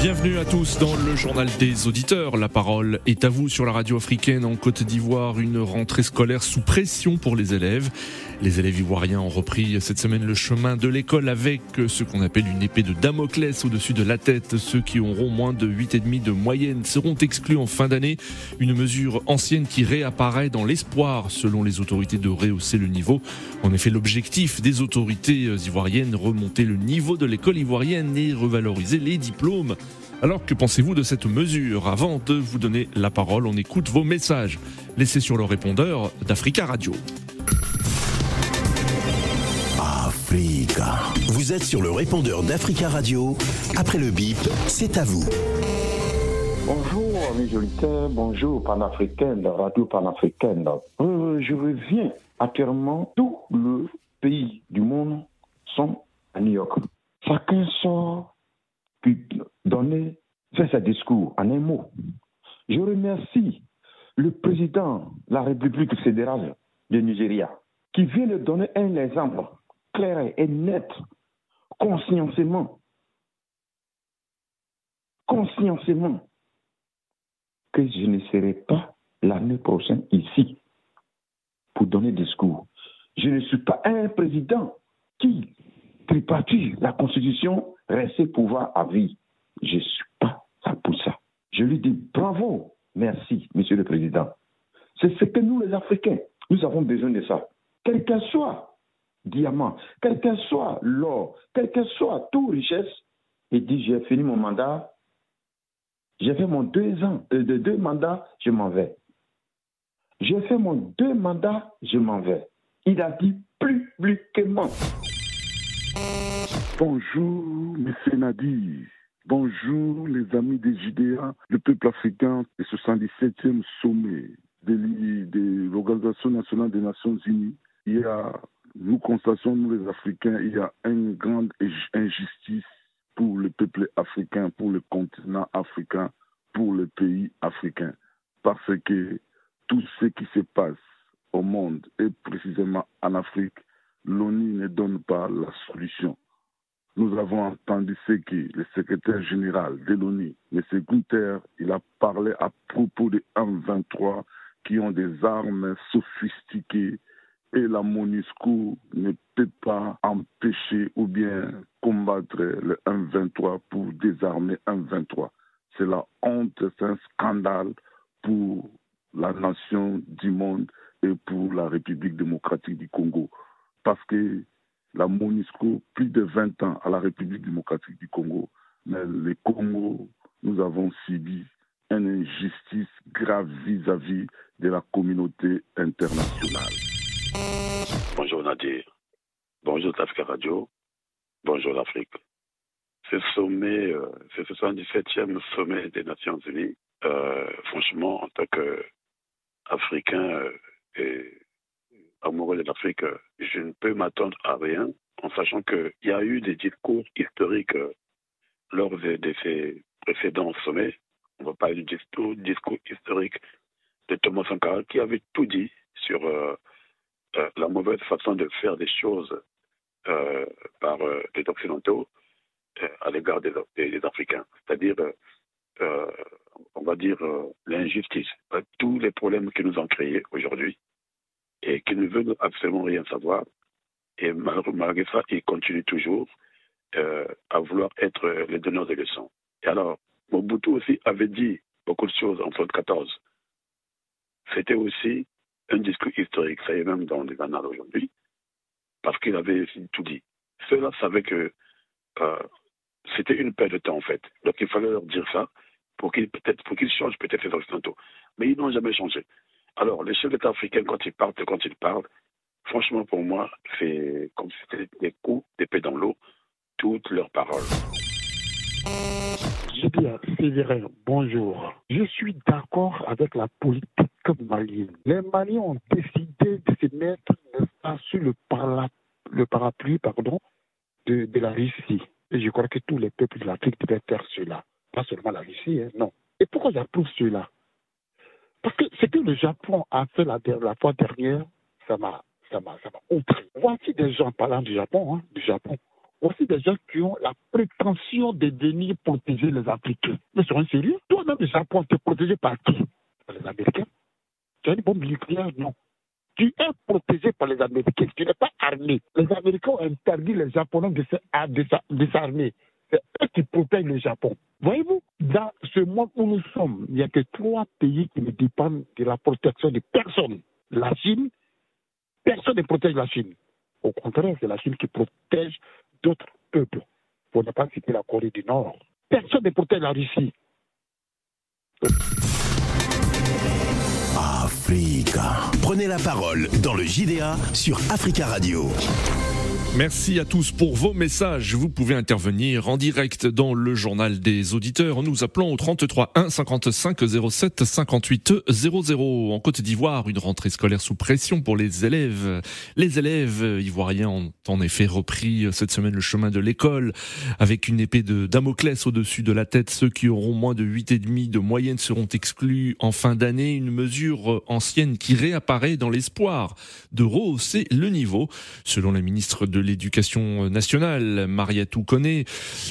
Bienvenue à tous dans le journal des auditeurs. La parole est à vous sur la radio africaine en Côte d'Ivoire. Une rentrée scolaire sous pression pour les élèves. Les élèves ivoiriens ont repris cette semaine le chemin de l'école avec ce qu'on appelle une épée de Damoclès au-dessus de la tête. Ceux qui auront moins de 8,5 de moyenne seront exclus en fin d'année. Une mesure ancienne qui réapparaît dans l'espoir, selon les autorités, de rehausser le niveau. En effet, l'objectif des autorités ivoiriennes, remonter le niveau de l'école ivoirienne et revaloriser les diplômes. Alors que pensez-vous de cette mesure Avant de vous donner la parole, on écoute vos messages laissés sur le répondeur d'Africa Radio. Africa. Vous êtes sur le répondeur d'Africa Radio. Après le bip, c'est à vous. Bonjour, amis auditeurs. Bonjour, panafricaine, radio panafricaine. Euh, je reviens. Actuellement, tout le pays du monde sont à New York. Chacun sort donner, faire ses discours en un mot. Je remercie le président de la République fédérale du Nigeria qui vient de donner un exemple clair et net, conscientement, conscientement, que je ne serai pas l'année prochaine ici pour donner discours. Je ne suis pas un président qui tripatue la Constitution, reste pouvoir à vie. Je ne suis pas pour ça. Je lui dis bravo, merci, Monsieur le Président. C'est ce que nous, les Africains, nous avons besoin de ça. Quel qu'elle soit diamant, quel qu'elle soit l'or, quelle que soit toute richesse, il dit j'ai fini mon mandat, j'ai fait mon deux ans, euh, de deux mandats, je m'en vais. J'ai fait mon deux mandats, je m'en vais. Il a dit publiquement. Bonjour, M. Nadir. Bonjour, les amis des JDA, le peuple africain, le 77e sommet de l'Organisation nationale des Nations Unies. Il y a, nous constatons, nous les Africains, il y a une grande injustice pour le peuple africain, pour le continent africain, pour le pays africain. Parce que tout ce qui se passe au monde et précisément en Afrique, l'ONU ne donne pas la solution. Nous avons entendu ce que le secrétaire général de l'ONU, M. Gunther, il a parlé à propos des M23 qui ont des armes sophistiquées et la MONUSCO ne peut pas empêcher ou bien combattre le M23 pour désarmer M23. C'est la honte, c'est un scandale pour la nation du monde et pour la République démocratique du Congo. Parce que la MONUSCO, plus de 20 ans à la République démocratique du Congo, mais le Congo, nous avons subi une injustice grave vis-à-vis de la communauté internationale. Bonjour Nadir. Bonjour Tafka Radio. Bonjour l'Afrique. Ce sommet, euh, ce 77e sommet des Nations Unies, euh, franchement, en tant qu'Africain euh, et amoureux de l'Afrique, je ne peux m'attendre à rien, en sachant qu'il y a eu des discours historiques lors de, ces précédents sommets. On va parler du discours, historique de Thomas Sankara qui avait tout dit sur la mauvaise façon de faire des choses euh, par euh, les Occidentaux euh, à l'égard des, des, Africains. C'est-à-dire, on va dire, l'injustice, tous les problèmes que nous ont créés aujourd'hui et qui ne veulent absolument rien savoir. Et malgré ça, ils continuent toujours à vouloir être les donneurs de leçons. Et alors, Mobutu aussi avait dit beaucoup de choses en 1974. C'était aussi un discours historique, ça y est même dans les annales aujourd'hui, parce qu'il avait tout dit. Ceux-là savaient que euh, c'était une perte de temps en fait. Donc il fallait leur dire ça pour qu'ils peut-être pour qu'ils changent peut-être les occidentaux. Mais ils n'ont jamais changé. Alors les chefs d'État africains quand ils quand parlent, franchement pour moi c'est comme si c'était des coups d'épée dans l'eau toutes leurs paroles. Julien Sévérin, bonjour. Je suis d'accord avec la politique malienne. Les Maliens ont décidé de se mettre sur le, le parapluie pardon, de, de, la Russie. Et je crois que tous les peuples de l'Afrique devaient faire cela. Pas seulement la Russie, hein, non. Et pourquoi j'approuve cela? Parce que ce que le Japon a fait la, fois dernière, ça m'a ça m'a outré. Voici des gens, parlant du Japon, hein, du Japon, voici des gens qui ont la prétention de venir protéger les Africains. Mais sur un sérieux, toi-même, le Japon, tu es protégé par qui? Par les Américains Tu as une bombe nucléaire? Non. Tu es protégé par les Américains. Tu n'es pas armé. Les Américains ont interdit les Japonais de s'armer. C'est eux qui protègent le Japon. Voyez-vous, dans ce monde où nous sommes, il n'y a que trois pays qui ne dépendent de la protection de personne. La Chine, personne ne protège la Chine. Au contraire, c'est la Chine qui protège d'autres peuples. Pour ne pas citer la Corée du Nord. Personne ne protège la Russie. Africa. Prenez la parole dans le JDA sur Africa Radio. Merci à tous pour vos messages. Vous pouvez intervenir en direct dans le journal des auditeurs en nous appelant au 33 1 55 07 58 00. En Côte d'Ivoire, une rentrée scolaire sous pression pour les élèves. Les élèves ivoiriens ont en effet repris cette semaine le chemin de l'école avec une épée de Damoclès au-dessus de la tête. Ceux qui auront moins de 8,5 de moyenne seront exclus en fin d'année. Une mesure ancienne qui réapparaît dans l'espoir de rehausser le niveau. Selon la ministre de l'éducation nationale, Mariatou connaît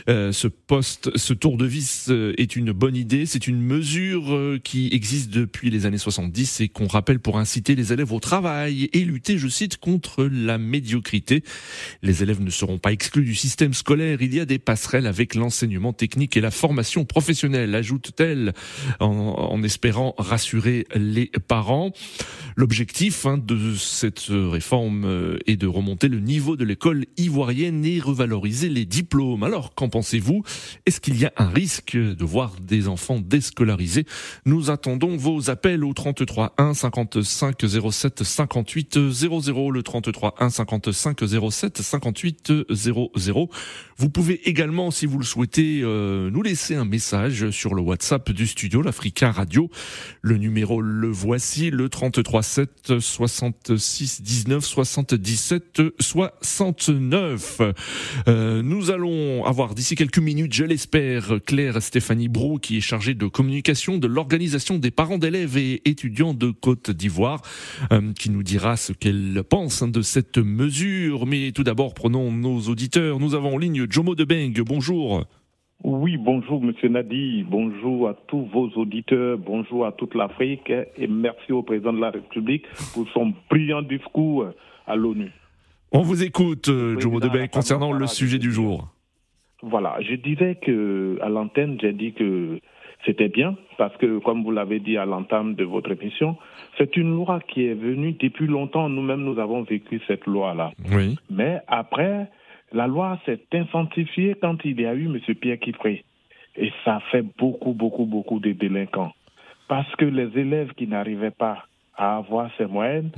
euh, ce poste, ce tour de vis euh, est une bonne idée. C'est une mesure euh, qui existe depuis les années 70 et qu'on rappelle pour inciter les élèves au travail et lutter, je cite, contre la médiocrité. Les élèves ne seront pas exclus du système scolaire. Il y a des passerelles avec l'enseignement technique et la formation professionnelle, ajoute-t-elle, en, espérant rassurer les parents. L'objectif hein, de cette réforme est de remonter le niveau de l'école ivoirienne et revaloriser les diplômes. Alors, qu'en pensez-vous? Est-ce qu'il y a un risque de voir des enfants déscolarisés? Nous attendons vos appels au 33 1 55 07 58 00, le 33 1 55 07 58 00. Vous pouvez également, si vous le souhaitez, euh, nous laisser un message sur le WhatsApp du studio, l'Africa Radio. Le numéro, le voici, le 33 7 66 19 77 60 euh, nous allons avoir d'ici quelques minutes, je l'espère, Claire Stéphanie Brou, qui est chargée de communication de l'organisation des parents d'élèves et étudiants de Côte d'Ivoire, euh, qui nous dira ce qu'elle pense de cette mesure. Mais tout d'abord, prenons nos auditeurs. Nous avons en ligne Jomo Debeng. Bonjour. Oui, bonjour Monsieur Nadi, bonjour à tous vos auditeurs, bonjour à toute l'Afrique et merci au président de la République pour son brillant discours à l'ONU. On vous écoute, euh, Jomo Debay, concernant le sujet du jour. Voilà, je disais que à l'antenne, j'ai dit que c'était bien parce que, comme vous l'avez dit à l'entame de votre émission, c'est une loi qui est venue depuis longtemps. Nous-mêmes, nous avons vécu cette loi-là. Oui. Mais après, la loi s'est intensifiée quand il y a eu M. Pierre Kipré. Et ça fait beaucoup, beaucoup, beaucoup de délinquants. Parce que les élèves qui n'arrivaient pas à avoir ces moyennes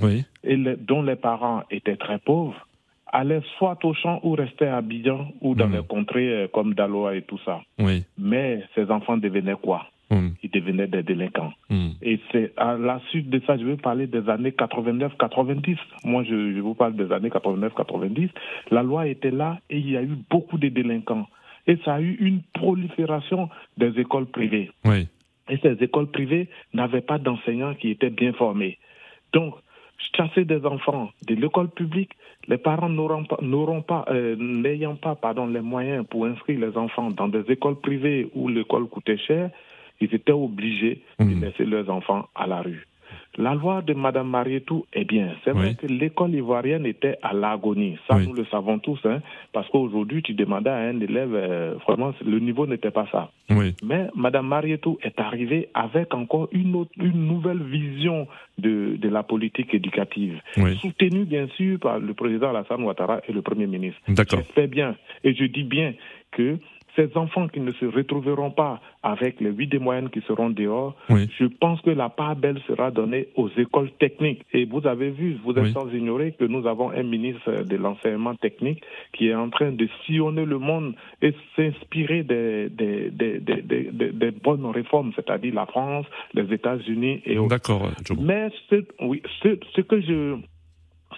et dont les parents étaient très pauvres allaient soit au champ ou restaient à Abidjan ou dans hmm. les contrées euh, comme Daloa et tout ça. Mais ces enfants devenaient quoi? Hmm. Ils devenaient des délinquants. Hmm. Et c'est à la suite de ça, je vais parler des années 89-90. Moi, je, je, vous parle des années 89-90. La loi était là et il y a eu beaucoup de délinquants. Et ça a eu une prolifération des écoles privées. Oui. Et ces écoles privées n'avaient pas d'enseignants qui étaient bien formés. Donc, chasser des enfants de l'école publique, les parents n'auront pas, n'auront pas, euh, n'ayant pas, pardon, les moyens pour inscrire les enfants dans des écoles privées où l'école coûtait cher, ils étaient obligés de mmh. laisser leurs enfants à la rue. La loi de Mme Marietou est bien. C'est vrai que l'école ivoirienne était à l'agonie. Ça, nous le savons tous. Hein, parce qu'aujourd'hui, tu demandais à un élève, euh, vraiment, le niveau n'était pas ça. Mais Mme Marietou est arrivée avec encore une, autre, une nouvelle vision de, de la politique éducative. Soutenue, bien sûr, par le président Alassane Ouattara et le Premier ministre. D'accord. J'espère bien, et je dis bien que ces enfants qui ne se retrouveront pas avec les huit des moyennes qui seront dehors, je pense que la part belle sera donnée aux écoles techniques. Et vous avez vu, vous êtes sans ignorer que nous avons un ministre de l'enseignement technique qui est en train de sillonner le monde et s'inspirer des, des, des, des, bonnes réformes, c'est-à-dire la France, les États-Unis et autres. D'accord. Mais ce, oui, ce, ce que je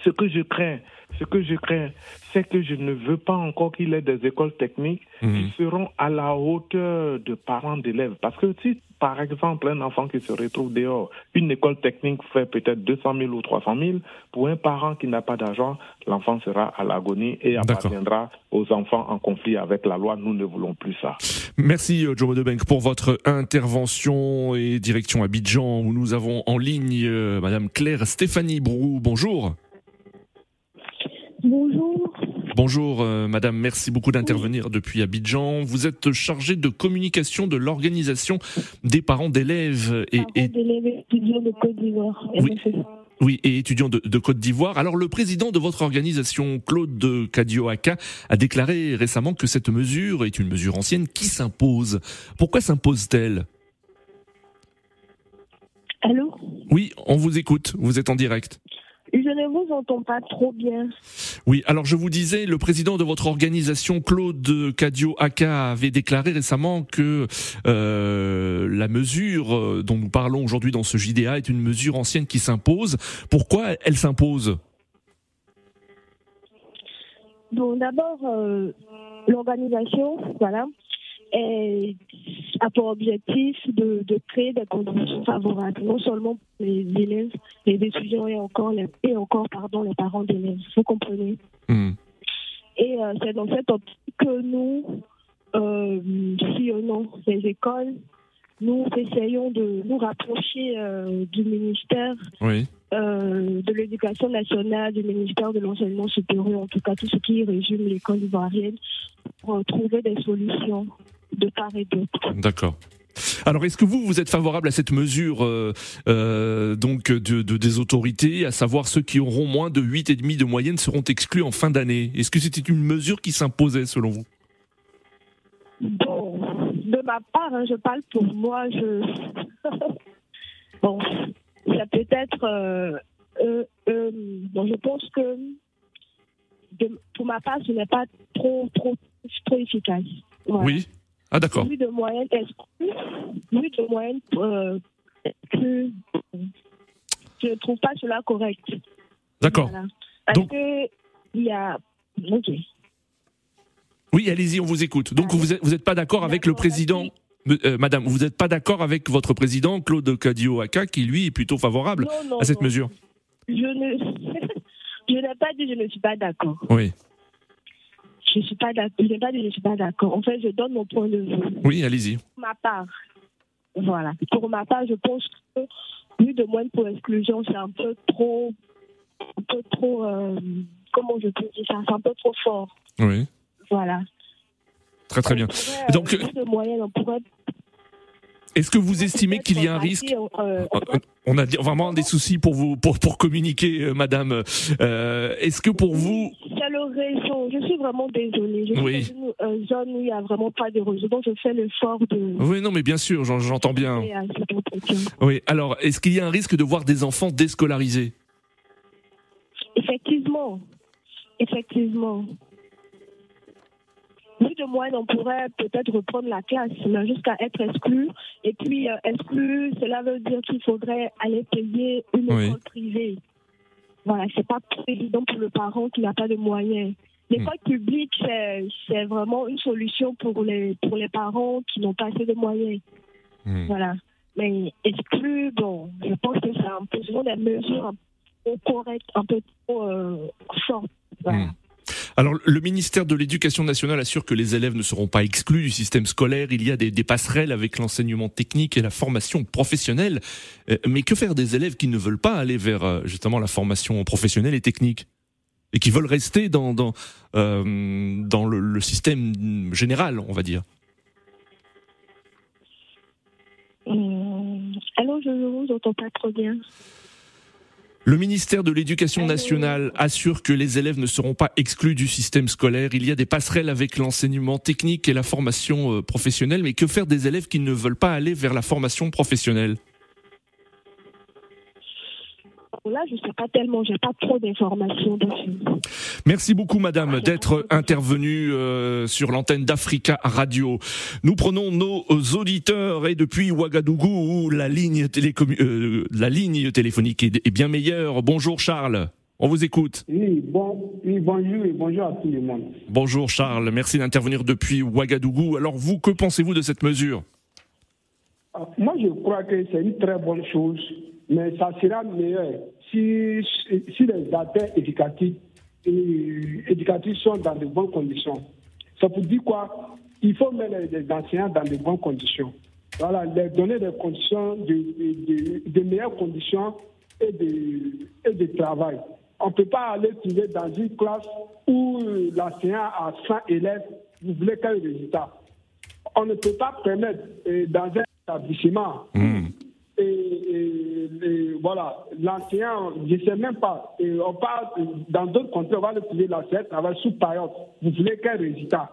ce que je crains, ce que je crains, c'est que je ne veux pas encore qu'il ait des écoles techniques Mhm. qui seront à la hauteur de parents d'élèves. Parce que si, par exemple, un enfant qui se retrouve dehors, une école technique fait peut-être 200 000 ou 300 000, pour un parent qui n'a pas d'argent, l'enfant sera à l'agonie et appartiendra aux enfants en conflit avec la loi. Nous ne voulons plus ça. Merci euh, Joe Debenck pour votre intervention et direction Abidjan où nous avons en ligne euh, Madame Claire Stéphanie Brou. Bonjour. Bonjour. Euh, Madame, merci beaucoup d'intervenir depuis Abidjan. Vous êtes chargée de communication de l'organisation des parents d'élèves et, et- d'élèves étudiants de Côte d'Ivoire. Oui. Oui, et étudiants de, de Côte d'Ivoire. Alors le président de votre organisation, Claude Kadioaka, a déclaré récemment que cette mesure est une mesure ancienne qui s'impose. Pourquoi s'impose-t-elle? Allô? Oui, on vous écoute, vous êtes en direct. Je ne vous entends pas trop bien. Oui, alors je vous disais, le président de votre organisation, Claude Cadio Aka, avait déclaré récemment que euh, la mesure euh, dont nous parlons aujourd'hui dans ce JDA est une mesure ancienne qui s'impose. Pourquoi elle s'impose? Bon, d'abord, euh, l'organisation, voilà, est- a pour objectif de, de créer des conditions favorables, non seulement pour les élèves, les étudiants et encore, les, et encore pardon, les parents d'élèves. Vous comprenez? Hmm. Et euh, c'est dans cette optique que nous euh, sillonnons les écoles. Nous essayons de nous rapprocher euh, du ministère Oui. euh, de l'éducation nationale, du ministère de l'enseignement supérieur, en tout cas tout ce qui résume l'école ivoirienne, pour euh, trouver des solutions de part et d'autre. D'accord. Alors, est-ce que vous, vous êtes favorable à cette mesure euh, euh, donc de, de- des autorités, à savoir ceux qui auront moins de 8,5 de moyenne seront exclus en fin d'année? Est-ce que c'était une mesure qui s'imposait selon vous? Bon, de ma part, hein, je parle pour moi, je. bon, ça peut être. euh, bon, je pense que de- pour ma part, ce n'est pas trop, trop, trop efficace. Voilà. Oui. Ah d'accord. De moyenne, est-ce vu de moyenne, euh, je ne trouve pas cela correct. D'accord. Voilà. Parce Donc- que il y a. Ok. Oui, allez-y, on vous écoute. Donc vous êtes, vous pas d'accord avec le président, euh, Madame, vous n'êtes pas d'accord avec votre président Claude Cadio Aka, qui lui est plutôt favorable Non, non, à cette non. mesure. Je ne. je n'ai pas dit je ne suis pas d'accord. Oui. Je suis pas d'accord. Je n'ai pas dit je suis pas d'accord. En fait, je donne mon point de vue. Oui, allez-y. Pour ma part, voilà. Pour ma part, je pense que plus de moins pour exclusion, c'est un peu trop, un peu trop. euh, comment je peux dire ça? C'est un peu trop fort. Oui. Voilà. Très très bien. Euh, Donc, plus de moyenne, on pourrait. Est-ce que vous estimez qu'il y a un risque euh, On a vraiment des soucis pour vous pour pour communiquer, euh, Madame. Euh, Est-ce que pour vous, C'est le réseau. Je suis vraiment désolée. Je suis Oui. dans une euh, zone où il n'y a vraiment pas de réseau. Donc, je fais l'effort de. oui, non, mais bien sûr, j'en- j'entends bien. Oui. Alors, est-ce qu'il y a un risque de voir des enfants déscolarisés? Effectivement. Effectivement. Vu de moyenne, on pourrait peut-être reprendre la classe, mais jusqu'à être exclu. Et puis, euh, exclu, cela veut dire qu'il faudrait aller payer une Oui. école privée. Voilà, c'est pas évident pour le parent qui n'a pas de moyens. L'école publique, c'est c'est vraiment une solution pour les, pour les parents qui n'ont pas assez de moyens. Hmm. Voilà. Mais exclu, bon, je pense que c'est un peu, des mesures un peu correctes, un peu trop euh, fortes. Voilà. Hmm. Alors, le ministère de l'Éducation nationale assure que les élèves ne seront pas exclus du système scolaire. Il y a des, passerelles avec l'enseignement technique et la formation professionnelle. Euh, Mais que faire des élèves qui ne veulent pas aller vers euh, justement la formation professionnelle et technique et qui veulent rester dans dans euh, le, le système général, on va dire? Hum, alors, je ne vous entends pas trop bien. Le ministère de l'Éducation nationale assure que les élèves ne seront pas exclus du système scolaire. Il y a des passerelles avec l'enseignement technique et la formation euh, professionnelle, mais que faire des élèves qui ne veulent pas aller vers la formation professionnelle? Là, je ne sais pas tellement, j'ai pas trop d'informations dessus. Merci beaucoup, madame, d'être intervenue euh, sur l'antenne d'Africa Radio. Nous prenons nos auditeurs et depuis Ouagadougou, où la ligne, télécommu- euh, la ligne téléphonique est, est bien meilleure. Bonjour, Charles. On vous écoute. Oui, bon, oui, bonjour et bonjour à tout le monde. Bonjour Charles, merci d'intervenir depuis Ouagadougou. Alors vous, que pensez-vous de cette mesure? Ah, Moi, je crois que c'est une très bonne chose, mais ça sera meilleur si, si les acteurs éducatifs, éducatifs sont dans de bonnes conditions. Ça veut dire quoi? Il faut mettre les enseignants dans de bonnes conditions. Voilà, leur donner des conditions, de, de, meilleures conditions et de, et de travail. On ne peut pas aller trouver dans une classe où l'enseignant a 100 élèves, vous voulez quel résultat? On ne peut pas permettre euh, dans un établissement hmm. Et, voilà, l'enseignant, je ne sais même pas, on parle, dans d'autres contrées, on va le trouver l'enseignant travaille sous période, vous voulez quel résultat?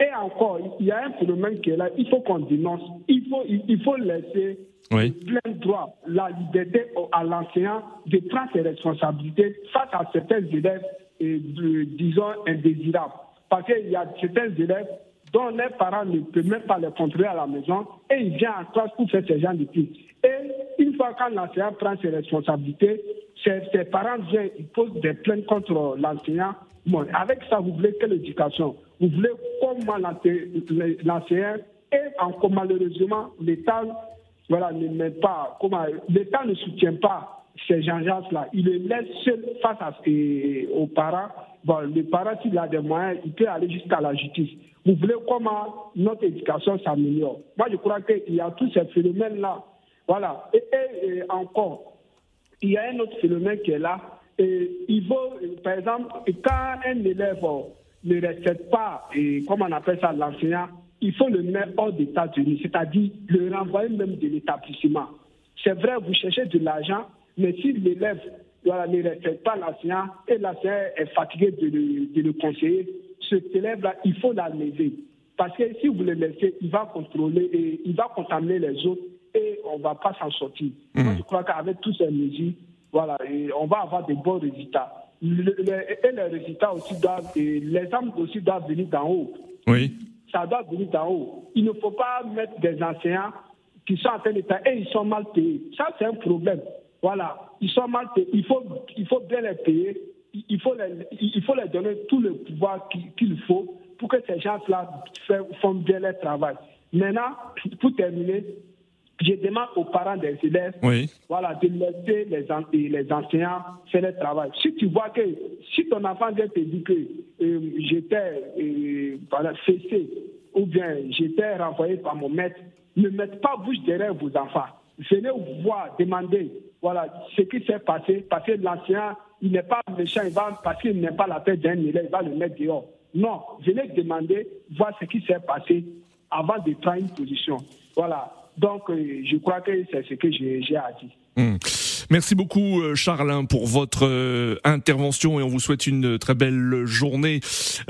Et encore, il y a un phénomène qui est là, il faut qu'on dénonce, il faut, il faut laisser plein droit, la liberté à l'enseignant de prendre ses responsabilités face à certains élèves, et disons, indésirables. Parce qu'il y a certains élèves dont les parents ne peuvent même pas les contrôler à la maison et ils viennent en classe pour faire ce genre de trucs. Et une fois que l'enseignant prend ses responsabilités, ses, ses parents viennent, ils posent des plaintes contre l'enseignant. Bon, avec ça, vous voulez quelle éducation? Vous voulez comment l'enseignant et encore malheureusement, l'État voilà, ne met pas, comment l'État ne soutient pas ces gens-là. Il les laisse seuls face aux parents. Bon, le parent, s'il a des moyens, il peut aller jusqu'à la justice. Vous voulez comment notre éducation s'améliore? Moi, je crois qu'il y a tous ces phénomènes-là. Voilà. Et, encore, il y a un autre phénomène qui est là. Et il faut, par exemple, quand un élève ne respecte pas, et comme on appelle ça, l'enseignant, il faut le mettre hors d'état de c'est-à-dire le renvoyer même de l'établissement. C'est vrai, vous cherchez de l'argent, mais si l'élève voilà, ne respecte pas l'enseignant et l'enseignant est fatigué de le, de conseiller, cet élève-là, il faut l'enlever. Parce que si vous le laissez, il va contrôler et il va contaminer les autres et on ne va pas s'en sortir. Mmh. Moi, je crois qu'avec toutes ces mesures, voilà, on va avoir de bons résultats. et les résultats aussi doivent, les âmes aussi doivent venir d'en haut. Oui ça doit venir d'en haut. Il ne faut pas mettre des enseignants qui sont en train d'état et ils sont mal payés. Ça, c'est un problème. Voilà, ils sont mal payés. Il faut, il faut bien les payer. Il faut les, il faut les donner tout le pouvoir qu'il faut pour que ces gens-là font bien leur travail. Maintenant, pour terminer, je demande aux parents des élèves voilà, de laisser les, les enseignants faire le travail. Si tu vois que si ton enfant vient te dire que euh, j'étais euh, fessé ou bien j'étais renvoyé par mon maître, ne mettez pas bouche derrière vos enfants. Venez voir, demander voilà, ce qui s'est passé, parce que l'enseignant, il n'est pas méchant, il va, parce qu'il n'est pas la tête d'un élève, il va le mettre dehors. Non, venez demander, voir ce qui s'est passé avant de prendre une position. Voilà. Donc, euh, je crois que c'est ce que j'ai à dire. Hmm. Merci beaucoup euh, Charles hein, pour votre euh, intervention et on vous souhaite une très belle journée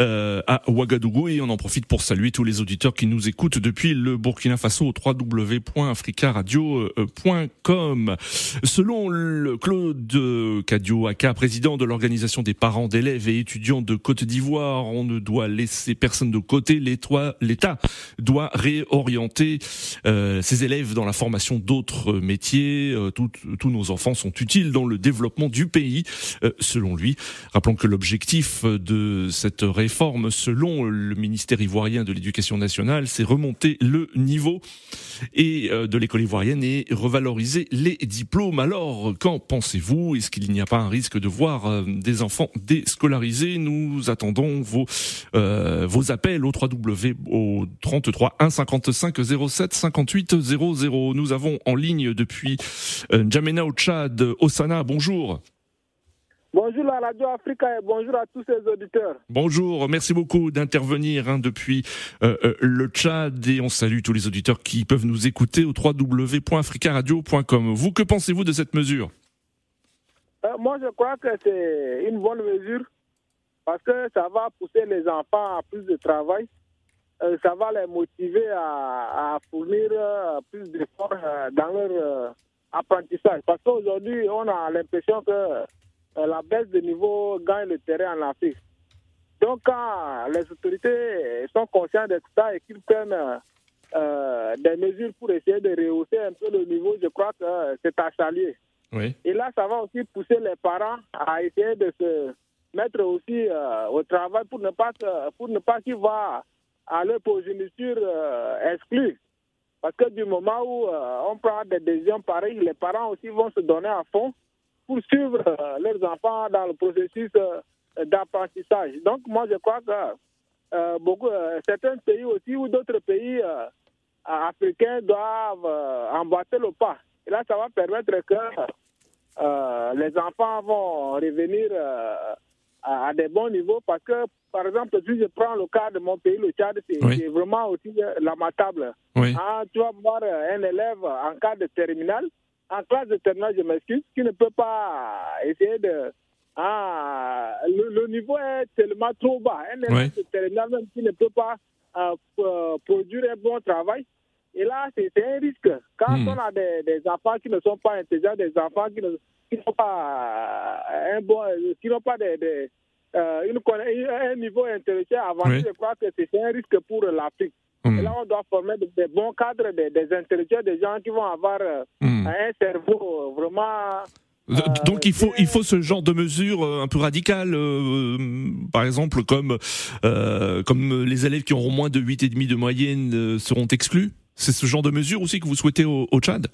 euh, à Ouagadougou et on en profite pour saluer tous les auditeurs qui nous écoutent depuis le Burkina Faso au www.africaradio.com. Selon le Claude Kadio président de l'organisation des parents d'élèves et étudiants de Côte d'Ivoire, on ne doit laisser personne de côté. L'État doit réorienter ses élèves dans la formation d'autres métiers. tous nos enfants sont utiles dans le développement du pays, euh, selon lui. Rappelons que l'objectif de cette réforme, selon le ministère ivoirien de l'Éducation nationale, c'est remonter le niveau et euh, de l'école ivoirienne et revaloriser les diplômes. Alors, qu'en pensez-vous? Est-ce qu'il n'y a pas un risque de voir euh, des enfants déscolarisés? Nous attendons vos vos appels au 3W au 33 1 55 07 58 00. Nous avons en ligne depuis N'Djamena au Osana, bonjour. Bonjour la Radio Africa et bonjour à tous les auditeurs. Bonjour, merci beaucoup d'intervenir hein, depuis euh, euh, le Tchad et on salue tous les auditeurs qui peuvent nous écouter au www.africaradio.com. Vous, que pensez-vous de cette mesure? Euh, Moi, je crois que c'est une bonne mesure parce que ça va pousser les enfants à plus de travail. ça va les motiver à, à fournir plus d'efforts dans leur apprentissage. Parce qu'aujourd'hui, on a l'impression que euh, la baisse de niveau gagne le terrain en Afrique. Donc, quand les autorités sont conscientes de ça et qu'ils prennent euh, des mesures pour essayer de rehausser un peu le niveau, je crois que c'est à saluer. Oui. Et là, ça va aussi pousser les parents à essayer de se mettre aussi euh, au travail pour ne pas pour ne pas qu'ils voient à leur progéniture euh, exclue. Parce que du moment où euh, on prend des décisions pareilles, les parents aussi vont se donner à fond pour suivre euh, leurs enfants dans le processus euh, d'apprentissage. Donc moi je crois que beaucoup, certains pays aussi ou d'autres pays africains doivent emboîter le pas. Et là, ça va permettre que les enfants vont revenir à, à des bons niveaux parce que, par exemple, si je prends le cas de mon pays, le Tchad, c'est Oui. vraiment aussi euh, lamentable. Oui. Ah, tu vas voir euh, un élève en cas de terminale, en classe de terminale, je m'excuse, qui ne peut pas essayer de... Ah, le, le niveau est tellement trop bas. Un élève Oui. de terminale, même qui ne peut pas euh, euh, produire un bon travail. Et là, c'est un risque. Quand Hmm. on a des, des enfants qui ne sont pas intelligents, des enfants qui n'ont pas euh, un bon, qui n'ont pas des, des, euh, une un niveau intellectuel avancé, Oui. je crois que c'est un risque pour l'Afrique. Hmm. Et là, on doit former de- des bons cadres, des, des intellectuels, des gens qui vont avoir euh, Hmm. un cerveau vraiment. D- Donc il faut il faut ce genre de mesures euh, un peu radicales, euh, par exemple comme euh, comme les élèves qui auront moins de 8,5 et demi de moyenne euh, seront exclus. C'est ce genre de mesures aussi que vous souhaitez au, au Tchad?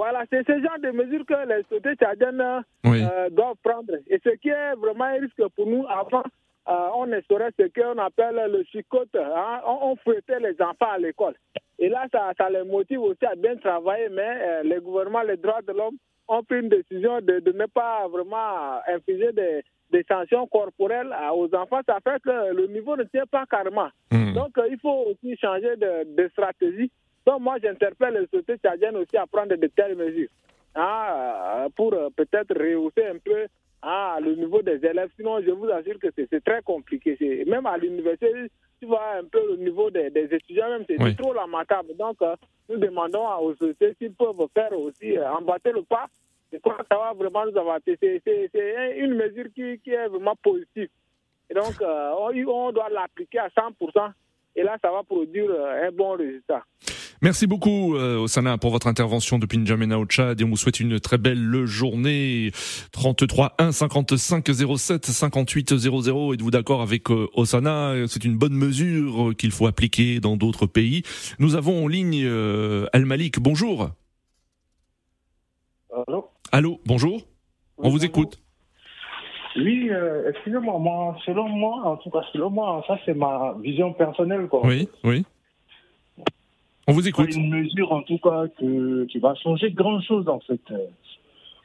Voilà, c'est ce genre de mesures que les sociétés tchadiennes Oui. euh, doivent prendre. Et ce qui est vraiment un risque pour nous, avant, euh, on instaurait ce qu'on appelle le chicote. hein. On, on fouettait les enfants à l'école. Et là, ça, ça les motive aussi à bien travailler, mais euh, les gouvernements, les droits de l'homme ont pris une décision de, de ne pas vraiment infliger des, des sanctions corporelles aux enfants. Ça fait que le niveau ne tient pas carrément. Hmm. Donc, euh, il faut aussi changer de, de stratégie. Donc, moi, j'interpelle les sociétés tchadiennes aussi à prendre de telles mesures hein, euh, pour euh, peut-être rehausser un peu hein, le niveau des élèves. Sinon, je vous assure que c'est très compliqué. Même à l'université, tu vois un peu le niveau des, des étudiants, même c'est Oui. trop lamentable. Donc, euh, nous demandons aux sociétés s'ils peuvent faire aussi euh, emboîter le pas. Je crois que ça va vraiment nous avancer. C'est- C'est c'est un- une mesure qui, qui est vraiment positive. Et donc, euh, on, on doit l'appliquer à 100%. Et là, ça va produire un bon résultat. Merci beaucoup euh, Osana pour votre intervention depuis N'Djamena au Tchad et on vous souhaite une très belle journée. 33 1 55 07 58 00 êtes-vous d'accord avec euh, Osana? C'est une bonne mesure qu'il faut appliquer dans d'autres pays. Nous avons en ligne euh, Al Malik. Bonjour. Allô? Allô, bonjour. On vous écoute. Oui, euh, excusez-moi, moi, selon moi, en tout cas, selon moi, ça c'est ma vision personnelle. Quoi. Oui, oui. On vous C'est écoute. une mesure, en tout cas, que, qui va changer grand-chose, en fait.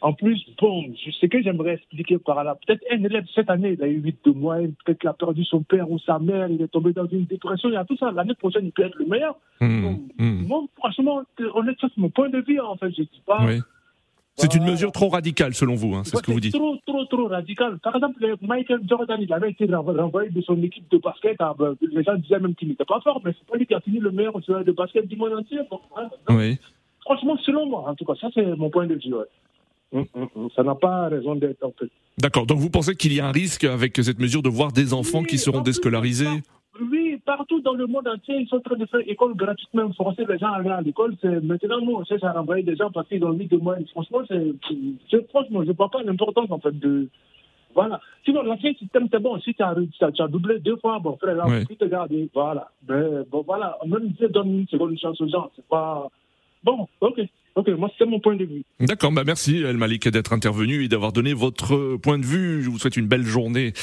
En plus, bon, je sais que j'aimerais expliquer par là. Peut-être un élève, cette année, il a eu 8 de moyenne, peut-être qu'il a perdu son père ou sa mère, il est tombé dans une dépression, il y a tout ça. L'année prochaine, il peut être le meilleur. Hmm, hmm. Moi, franchement, honnêtement, c'est mon point de vue, en fait. Je dis pas. Oui. C'est une Voilà. mesure trop radicale selon vous, hein, c'est ce que vous dites. trop, trop, trop radical. Par exemple, le Michael Jordan, il avait été renvo- renvoyé de son équipe de basket. Ah, ben, les gens disaient même qu'il n'était pas fort, mais c'est pas lui qui a fini le meilleur joueur de basket du monde entier. Bon, hein. Oui. Franchement, selon moi, en tout cas, ça c'est mon point de vue. ouais. Hum, hum, hum. Ça n'a pas raison d'être en fait. D'accord. Donc vous pensez qu'il y a un risque avec cette mesure de voir des enfants Oui, qui seront déscolarisés partout dans le monde entier, ils sont en train de faire école gratuitement, forcer les gens à aller à l'école. C'est- Maintenant, nous, on cherche à renvoyer des gens parce qu'ils ont mis de moyenne. Franchement, c'est, franchement, je ne vois pas l'importance, en fait, de. Voilà. Sinon, l'ancien système, c'est bon. Si tu as, doublé deux fois, bon, frère, là, Ouais. tu te gardes. Voilà. Ben, bon, voilà. Même si tu donnes une seconde chance aux gens, c'est pas. Bon, ok. Ok, moi, c'est mon point de vue. D'accord, bah merci El Malik d'être intervenu et d'avoir donné votre point de vue. Je vous souhaite une belle journée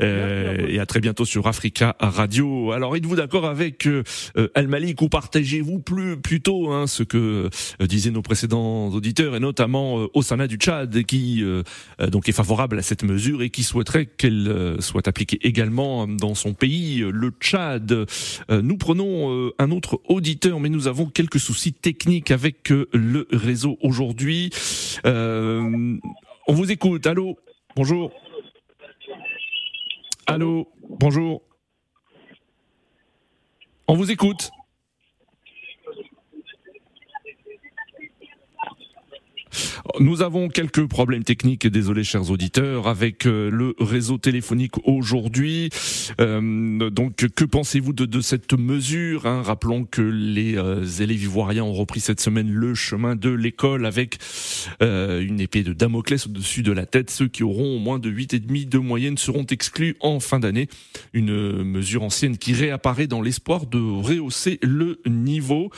euh, et à très bientôt sur Africa Radio. Alors, êtes-vous d'accord avec euh, El Malik ou partagez-vous plus plutôt hein, ce que euh, disaient nos précédents auditeurs et notamment euh, Osana du Tchad qui euh, euh, donc est favorable à cette mesure et qui souhaiterait qu'elle euh, soit appliquée également dans son pays, euh, le Tchad? Euh, nous prenons euh, un autre auditeur, mais nous avons quelques soucis techniques avec euh, réseau aujourd'hui. Euh, on vous écoute. Allô Bonjour. Allô Bonjour. On vous écoute. Nous avons quelques problèmes techniques, désolé chers auditeurs, avec euh, le réseau téléphonique aujourd'hui. Euh, donc que pensez-vous de, cette mesure hein? Rappelons que les euh, élèves ivoiriens ont repris cette semaine le chemin de l'école avec une épée de Damoclès au-dessus de la tête. Ceux qui auront moins de 8,5 de moyenne seront exclus en fin d'année. Une mesure ancienne qui réapparaît dans l'espoir de rehausser le niveau.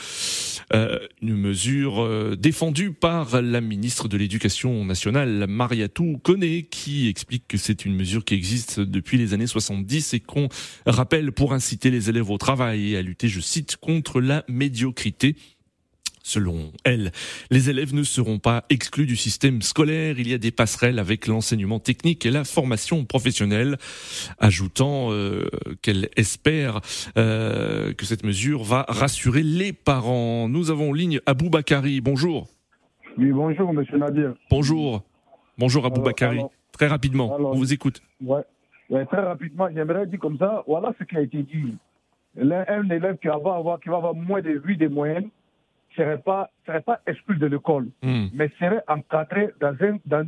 une mesure défendue par la ministre de l'Éducation nationale, Mariatou Koné, qui explique que c'est une mesure qui existe depuis les années 70 et qu'on rappelle pour inciter les élèves au travail et à lutter, je cite, contre la médiocrité. Selon elle, les élèves ne seront pas exclus du système scolaire. Il y a des passerelles avec l'enseignement technique et la formation professionnelle, ajoutant euh, qu'elle espère euh, que cette mesure va rassurer les parents. Nous avons en ligne Abou Bakari. Bonjour. Oui, bonjour, monsieur Nadir. Bonjour. Bonjour, Abou Bakari. Très rapidement, on vous écoute. Ouais, très rapidement, j'aimerais dire comme ça, voilà ce qui a été dit. Un élève qui va avoir, qui va avoir moins de 8 de moyenne ne serait pas, serait pas exclu de l'école, hmm. mais serait encadré dans un, dans,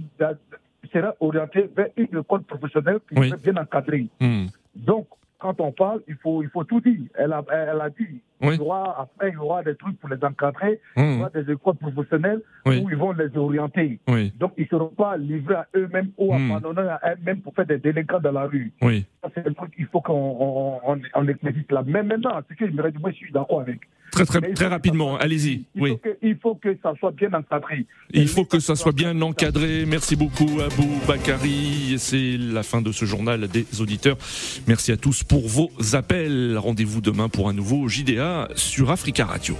serait orienté vers une école professionnelle qui serait bien encadrée. Hmm. Donc, quand on parle, il faut, il faut tout dire. Elle a, elle a dit. Il y aura, après, il y aura des trucs pour les encadrer, il y mmh. aura des écoles professionnelles où ils vont les orienter. Donc, ils ne seront pas livrés à eux-mêmes ou mmh. abandonnés à eux-mêmes pour faire des délinquants dans la rue. C'est un truc qu'il faut qu'on on, on, là. Mais maintenant, ce que je me dit, moi, je suis d'accord avec. Très, très, très rapidement, allez-y. Il, oui. il faut que ça soit bien encadré. Il faut que ça soit bien encadré. Merci beaucoup, Abou Bakari. C'est la fin de ce journal des auditeurs. Merci à tous pour vos appels. Rendez-vous demain pour un nouveau JDA sur Africa Radio.